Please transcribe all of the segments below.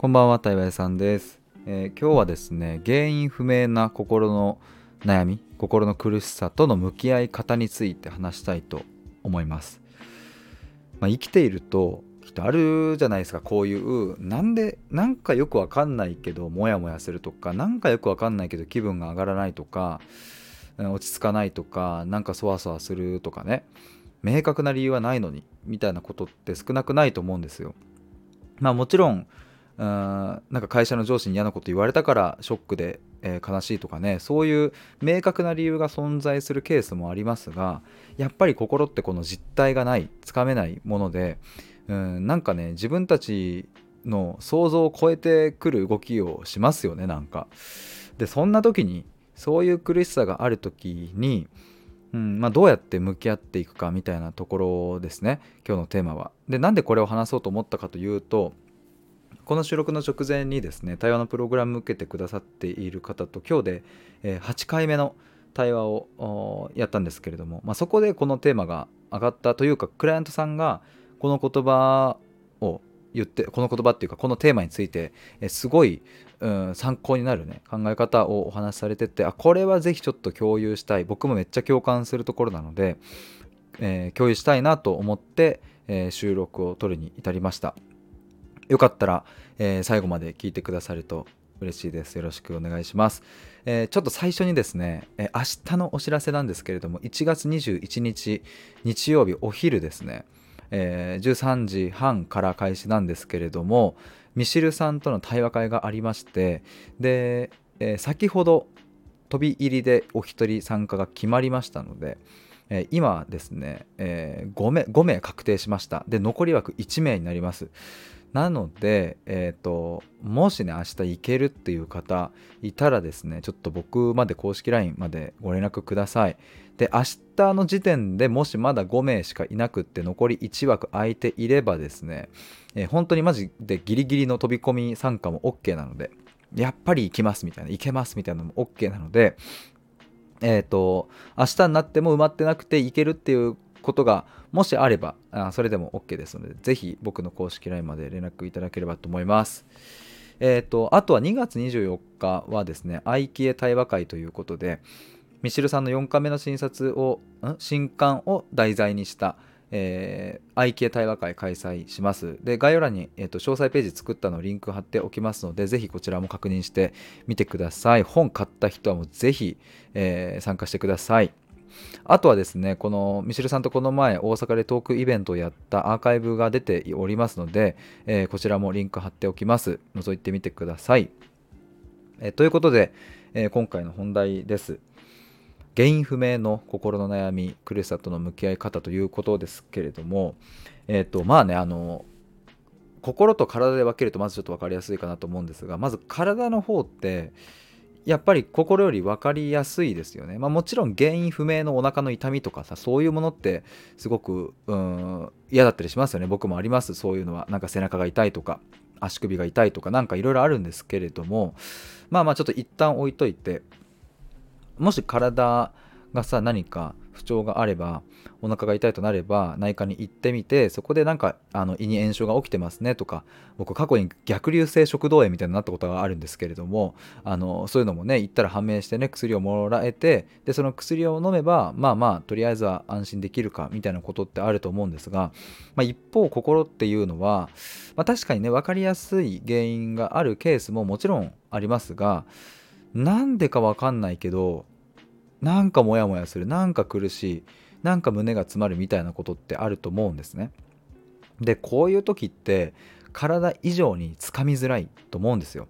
こんばんは、対話さんです、えー、今日はですね、原因不明な心の悩み、心の苦しさとの向き合い方について話したいと思います。まあ、生きていると、きっとあるじゃないですか、こういう、なんで、なんかよくわかんないけど、モヤモヤするとか、なんかよくわかんないけど、気分が上がらないとか、落ち着かないとか、なんかそわそわするとかね、明確な理由はないのに、みたいなことって少なくないと思うんですよ。まあもちろん、うんなんか会社の上司に嫌なこと言われたからショックで、えー、悲しいとかねそういう明確な理由が存在するケースもありますがやっぱり心ってこの実体がないつかめないものでうんなんかね自分たちの想像を超えてくる動きをしますよねなんか。でそんな時にそういう苦しさがある時に、うんまあ、どうやって向き合っていくかみたいなところですね今日のテーマは。でなんでこれを話そうと思ったかというとこの収録の直前にですね対話のプログラムを受けてくださっている方と今日で、え8回目の対話をやったんですけれども、まあ、そこでこのテーマが上がったというかクライアントさんがこの言葉を言ってこの言葉っていうかこのテーマについてすごい、うん、参考になるね考え方をお話しされててあこれはぜひちょっと共有したい僕もめっちゃ共感するところなので、えー、共有したいなと思って、えー、収録を取るに至りました。よかったら、えー、最後まで聞いてくださると嬉しいです。よろしくお願いします。えー、ちょっと最初にですね、えー、明日のお知らせなんですけれども、1月21日日曜日お昼ですね、えー、13時半から開始なんですけれども、ミシルさんとの対話会がありまして、で、え先ほど飛び入りでお一人参加が決まりましたので、え今ですね、え 5, 名5名確定しました。で、残り枠1名になります。なので、えーと、もしね明日行けるっていう方いたらですねちょっと僕まで公式 LINE までご連絡ください。で明日の時点でもしまだ5名しかいなくって残り1枠空いていればですね、えー、本当にマジでギリギリの飛び込み参加も OK なのでやっぱり行きますみたいな行けますみたいなのも OK なのでえっ、ー、と明日になっても埋まってなくて行けるっていうことがもしあればあそれでも OK ですのでぜひ僕の公式 LINE まで連絡いただければと思います。えーと、あとは2月24日はですね愛キエ対話会ということでミシルさんの4回目の診察を新刊を題材にしたえー、愛系対話会開催します。で、概要欄に、えーと、詳細ページ作ったのリンク貼っておきますので、ぜひこちらも確認してみてください。本買った人はもうぜひ、えー、参加してください。あとはですね、このミシルさんとこの前、大阪でトークイベントをやったアーカイブが出ておりますので、えー、こちらもリンク貼っておきます。覗いてみてください。えー、ということで、えー、今回の本題です。原因不明の心の悩み、苦しさとの向き合い方ということですけれども、えっ、と、まあね、あの、心と体で分けるとまずちょっと分かりやすいかなと思うんですがまず体の方ってやっぱり心より分かりやすいですよね。まあ、もちろん原因不明のお腹の痛みとかさそういうものってすごくうん嫌だったりしますよね。僕もあります。そういうのは。なんか背中が痛いとか足首が痛いとかなんかいろいろあるんですけれども。まあまあちょっと一旦置いといて。もし体がさ何か不調があればお腹が痛いとなれば内科に行ってみてそこでなんかあの胃に炎症が起きてますねとか僕過去に逆流性食道炎みたいになったことがあるんですけれどもあのそういうのもね行ったら判明してね薬をもらえてでその薬を飲めばまあまあとりあえずは安心できるかみたいなことってあると思うんですが、まあ、一方心っていうのは、まあ、確かにね分かりやすい原因があるケースももちろんありますがなんでか分かんないけどなんかモヤモヤするなんか苦しいなんか胸が詰まるみたいなことってあると思うんですね。でこういう時って体以上につかみづらいと思うんですよ。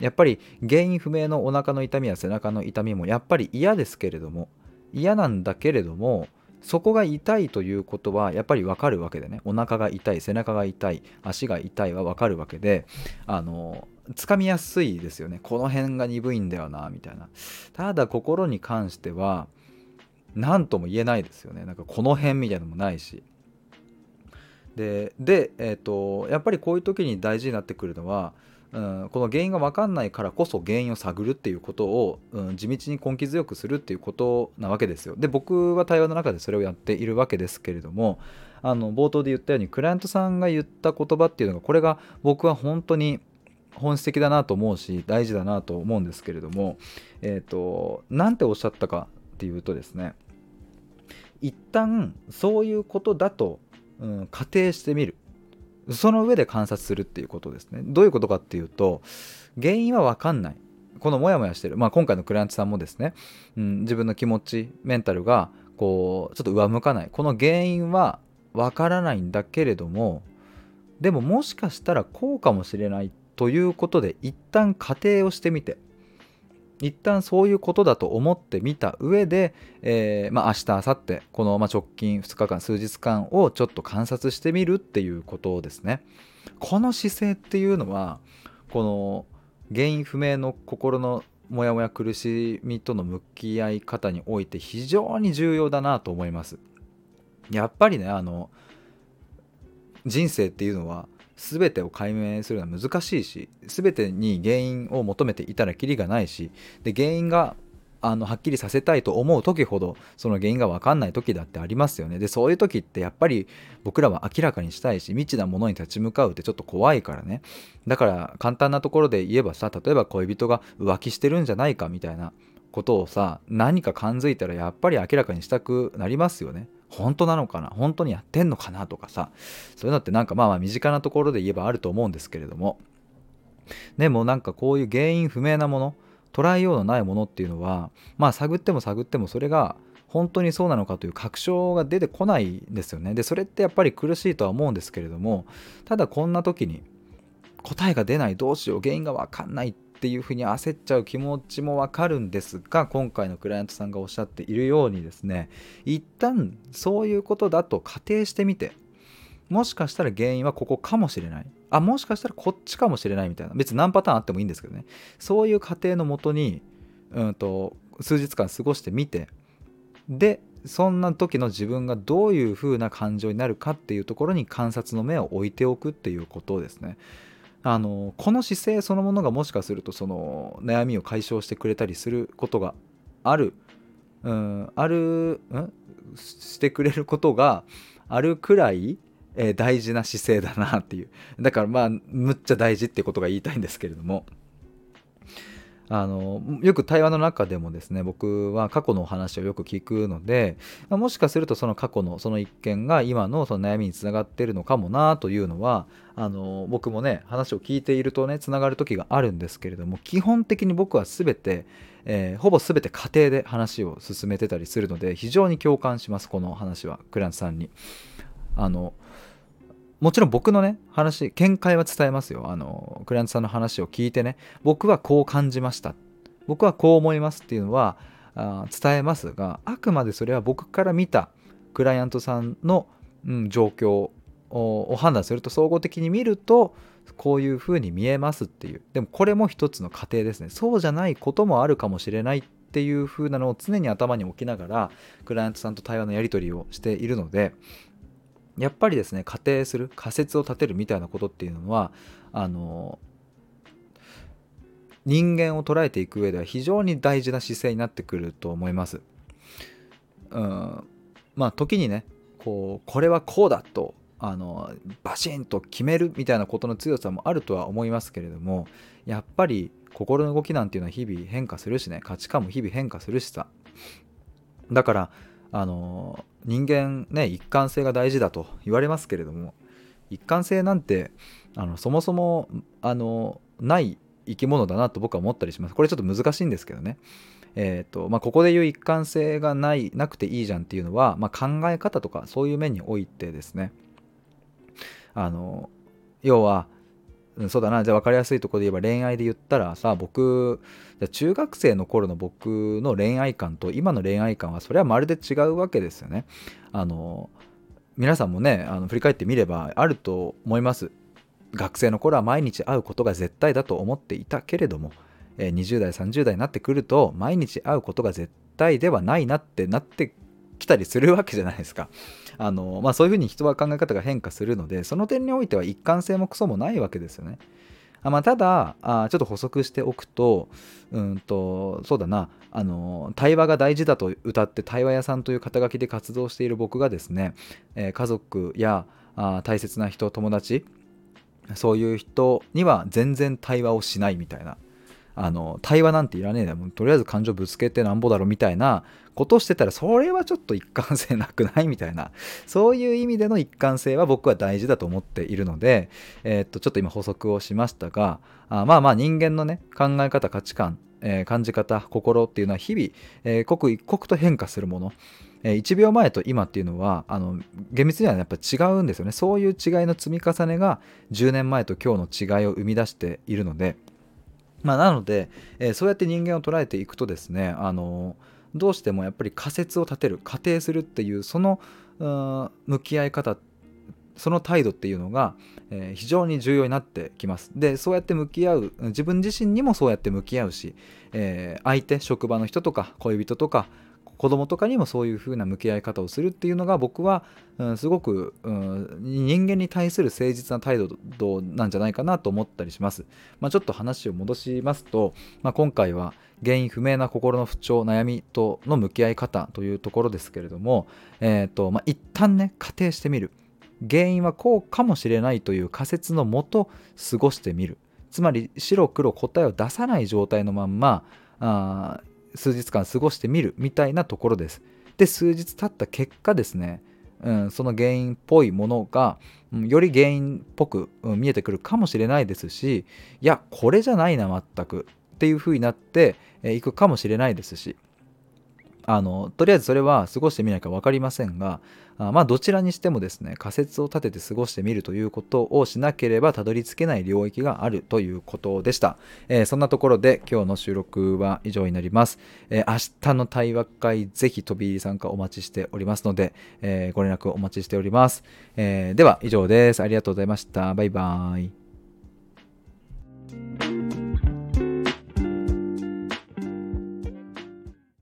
やっぱり原因不明のお腹の痛みや背中の痛みもやっぱり嫌ですけれども嫌なんだけれどもそこが痛いということはやっぱりわかるわけでね。お腹が痛い背中が痛い足が痛いはわかるわけであのつかみやすいですよね。この辺が鈍いんだよなみたいな。ただ心に関しては何とも言えないですよね。なんかこの辺みたいなのもないし。でで、えーと、やっぱりこういう時に大事になってくるのは、うん、この原因が分かんないからこそ原因を探るっていうことを、うん、地道に根気強くするっていうことなわけですよ。で僕は対話の中でそれをやっているわけですけれどもあの冒頭で言ったようにクライアントさんが言った言葉っていうのがこれが僕は本当に本質的だなと思うし大事だなと思うんですけれどもえっ、ー、と何ておっしゃったかっていうとですね一旦そういうことだと、うん、仮定してみる。その上で観察するっていうことですね。どういうことかっていうと原因は分かんない。このモヤモヤしてる、まあ、今回のクラントさんもですね、うん、自分の気持ちメンタルがこうちょっと上向かない。この原因は分からないんだけれどもでももしかしたらこうかもしれないっということで一旦仮定をしてみて一旦そういうことだと思ってみた上で、えー、まあ、明日明後日このま直近2日間数日間をちょっと観察してみるっていうことですね。この姿勢っていうのはこの原因不明の心のモヤモヤ苦しみとの向き合い方において非常に重要だなと思います。やっぱりねあの人生っていうのは全てを解明するのは難しいし全てに原因を求めていたらきりがないしで原因があのはっきりさせたいと思う時ほどその原因が分かんない時だってありますよね。でそういう時ってやっぱり僕らは明らかにしたいし未知なものに立ち向かうってちょっと怖いからね。だから簡単なところで言えばさ例えば恋人が浮気してるんじゃないかみたいなことをさ何か感づいたらやっぱり明らかにしたくなりますよね。本当なのかな？本当にやってんのかな？とかさ。そういうのってなんかまあまあ身近なところで言えばあると思うんですけれども。でもなんかこういう原因不明なもの捉えようのないものっていうのはまあ探っても探ってもそれが本当にそうなのかという確証が出てこないんですよね。でそれってやっぱり苦しいとは思うんですけれどもただこんな時に答えが出ないどうしよう原因が分かんないっていうふうに焦っちゃう気持ちもわかるんですが今回のクライアントさんがおっしゃっているようにですね一旦そういうことだと仮定してみてもしかしたら原因はここかもしれない。あもしかしたらこっちかもしれないみたいな。別に何パターンあってもいいんですけどね。そういう過程のもとに、うんと、数日間過ごしてみてでそんな時の自分がどういう風な感情になるかっていうところに観察の目を置いておくっていうことですね。あのこの姿勢そのものがもしかするとその悩みを解消してくれたりすることがある、うん、ある、うん？してくれることがあるくらい、えー、大事な姿勢だなっていう。だからまあむっちゃ大事ってことが言いたいんですけれども。あのよく対話の中でもですね僕は過去のお話をよく聞くのでもしかするとその過去のその一件が今のその悩みにつながってるのかもなというのはあの僕もね話を聞いているとねつながる時があるんですけれども基本的に僕は全て、えー、ほぼ全て家庭で話を進めてたりするので非常に共感しますこの話はクランツさんに。あのもちろん僕のね話見解は伝えますよ。あのクライアントさんの話を聞いてね。僕はこう感じました。僕はこう思いますっていうのはあ伝えますがあくまでそれは僕から見たクライアントさんの、うん、状況を判断すると総合的に見るとこういうふうに見えますっていう。でもこれも一つの過程ですね。そうじゃないこともあるかもしれないっていう風なのを常に頭に置きながらクライアントさんと対話のやり取りをしているのでやっぱりですね仮定する仮説を立てるみたいなことっていうのはあの人間を捉えていく上では非常に大事な姿勢になってくると思います。うん、まあ時にねこうこれはこうだとあのバシンと決めるみたいなことの強さもあるとは思いますけれどもやっぱり心の動きなんていうのは日々変化するしね価値観も日々変化するしさだからあの人間ね一貫性が大事だと言われますけれども一貫性なんてあのそもそもあのない生き物だなと僕は思ったりします。これちょっと難しいんですけどね。えーとまあ、ここで言う一貫性がないなくていいじゃんっていうのは、まあ、考え方とかそういう面においてですね。あの要はうんそうだなじゃあ分かりやすいところで言えば恋愛で言ったらさ僕じゃ中学生の頃の僕の恋愛観と今の恋愛観はそれはまるで違うわけですよね。あの皆さんもねあの振り返ってみればあると思います。学生の頃は毎日会うことが絶対だと思っていたけれども20代30代になってくると毎日会うことが絶対ではないなってなってきたりするわけじゃないですか。あのまあ、そういうふうに人は考え方が変化するのでその点においては一貫性もクソもないわけですよね。あまあ、ただあちょっと補足しておくとうんとそうだなあの対話が大事だと歌って対話屋さんという肩書きで活動している僕がですね、えー、家族やあ大切な人友達そういう人には全然対話をしないみたいなあの対話なんていらねえだもんとりあえず感情ぶつけてなんぼだろみたいなことをしてたらそれはちょっと一貫性なくないみたいな。そういう意味での一貫性は僕は大事だと思っているので、えー、っとちょっと今補足をしましたがあまあまあ人間のね考え方価値観、えー、感じ方心っていうのは日々、えー、刻一刻と変化するもの。1秒前と今っていうのはあの厳密にはやっぱ違うんですよね。そういう違いの積み重ねが10年前と今日の違いを生み出しているのでまあ、なので、えー、そうやって人間を捉えていくとですね、あのどうしてもやっぱり仮説を立てる仮定するっていうその向き合い方その態度っていうのが、えー、非常に重要になってきます。でそうやって向き合う自分自身にもそうやって向き合うし、え、相手職場の人とか恋人とか子供とかにもそういう風な向き合い方をするっていうのが僕は、うん、すごく、うん、人間に対する誠実な態度なんじゃないかなと思ったりします。まあ、ちょっと話を戻しますと、まあ、今回は原因不明な心の不調悩みとの向き合い方というところですけれども、えーとまあ、一旦ね仮定してみる原因はこうかもしれないという仮説のもと過ごしてみるつまり白黒答えを出さない状態のまんまあ数日間過ごしてみるみたいなところです。で数日経った結果ですね、うん、その原因っぽいものが、うん、より原因っぽく、うん、見えてくるかもしれないですしいやこれじゃないな全くっていう風になってい、えー、くかもしれないですしあのとりあえずそれは過ごしてみないか分かりませんがあまあどちらにしてもですね仮説を立てて過ごしてみるということをしなければたどり着けない領域があるということでした、えー、そんなところで今日の収録は以上になります、えー、明日の対話会ぜひ飛び入り参加お待ちしておりますので、えー、ご連絡お待ちしております、えでは以上です。ありがとうございました。バイバーイ。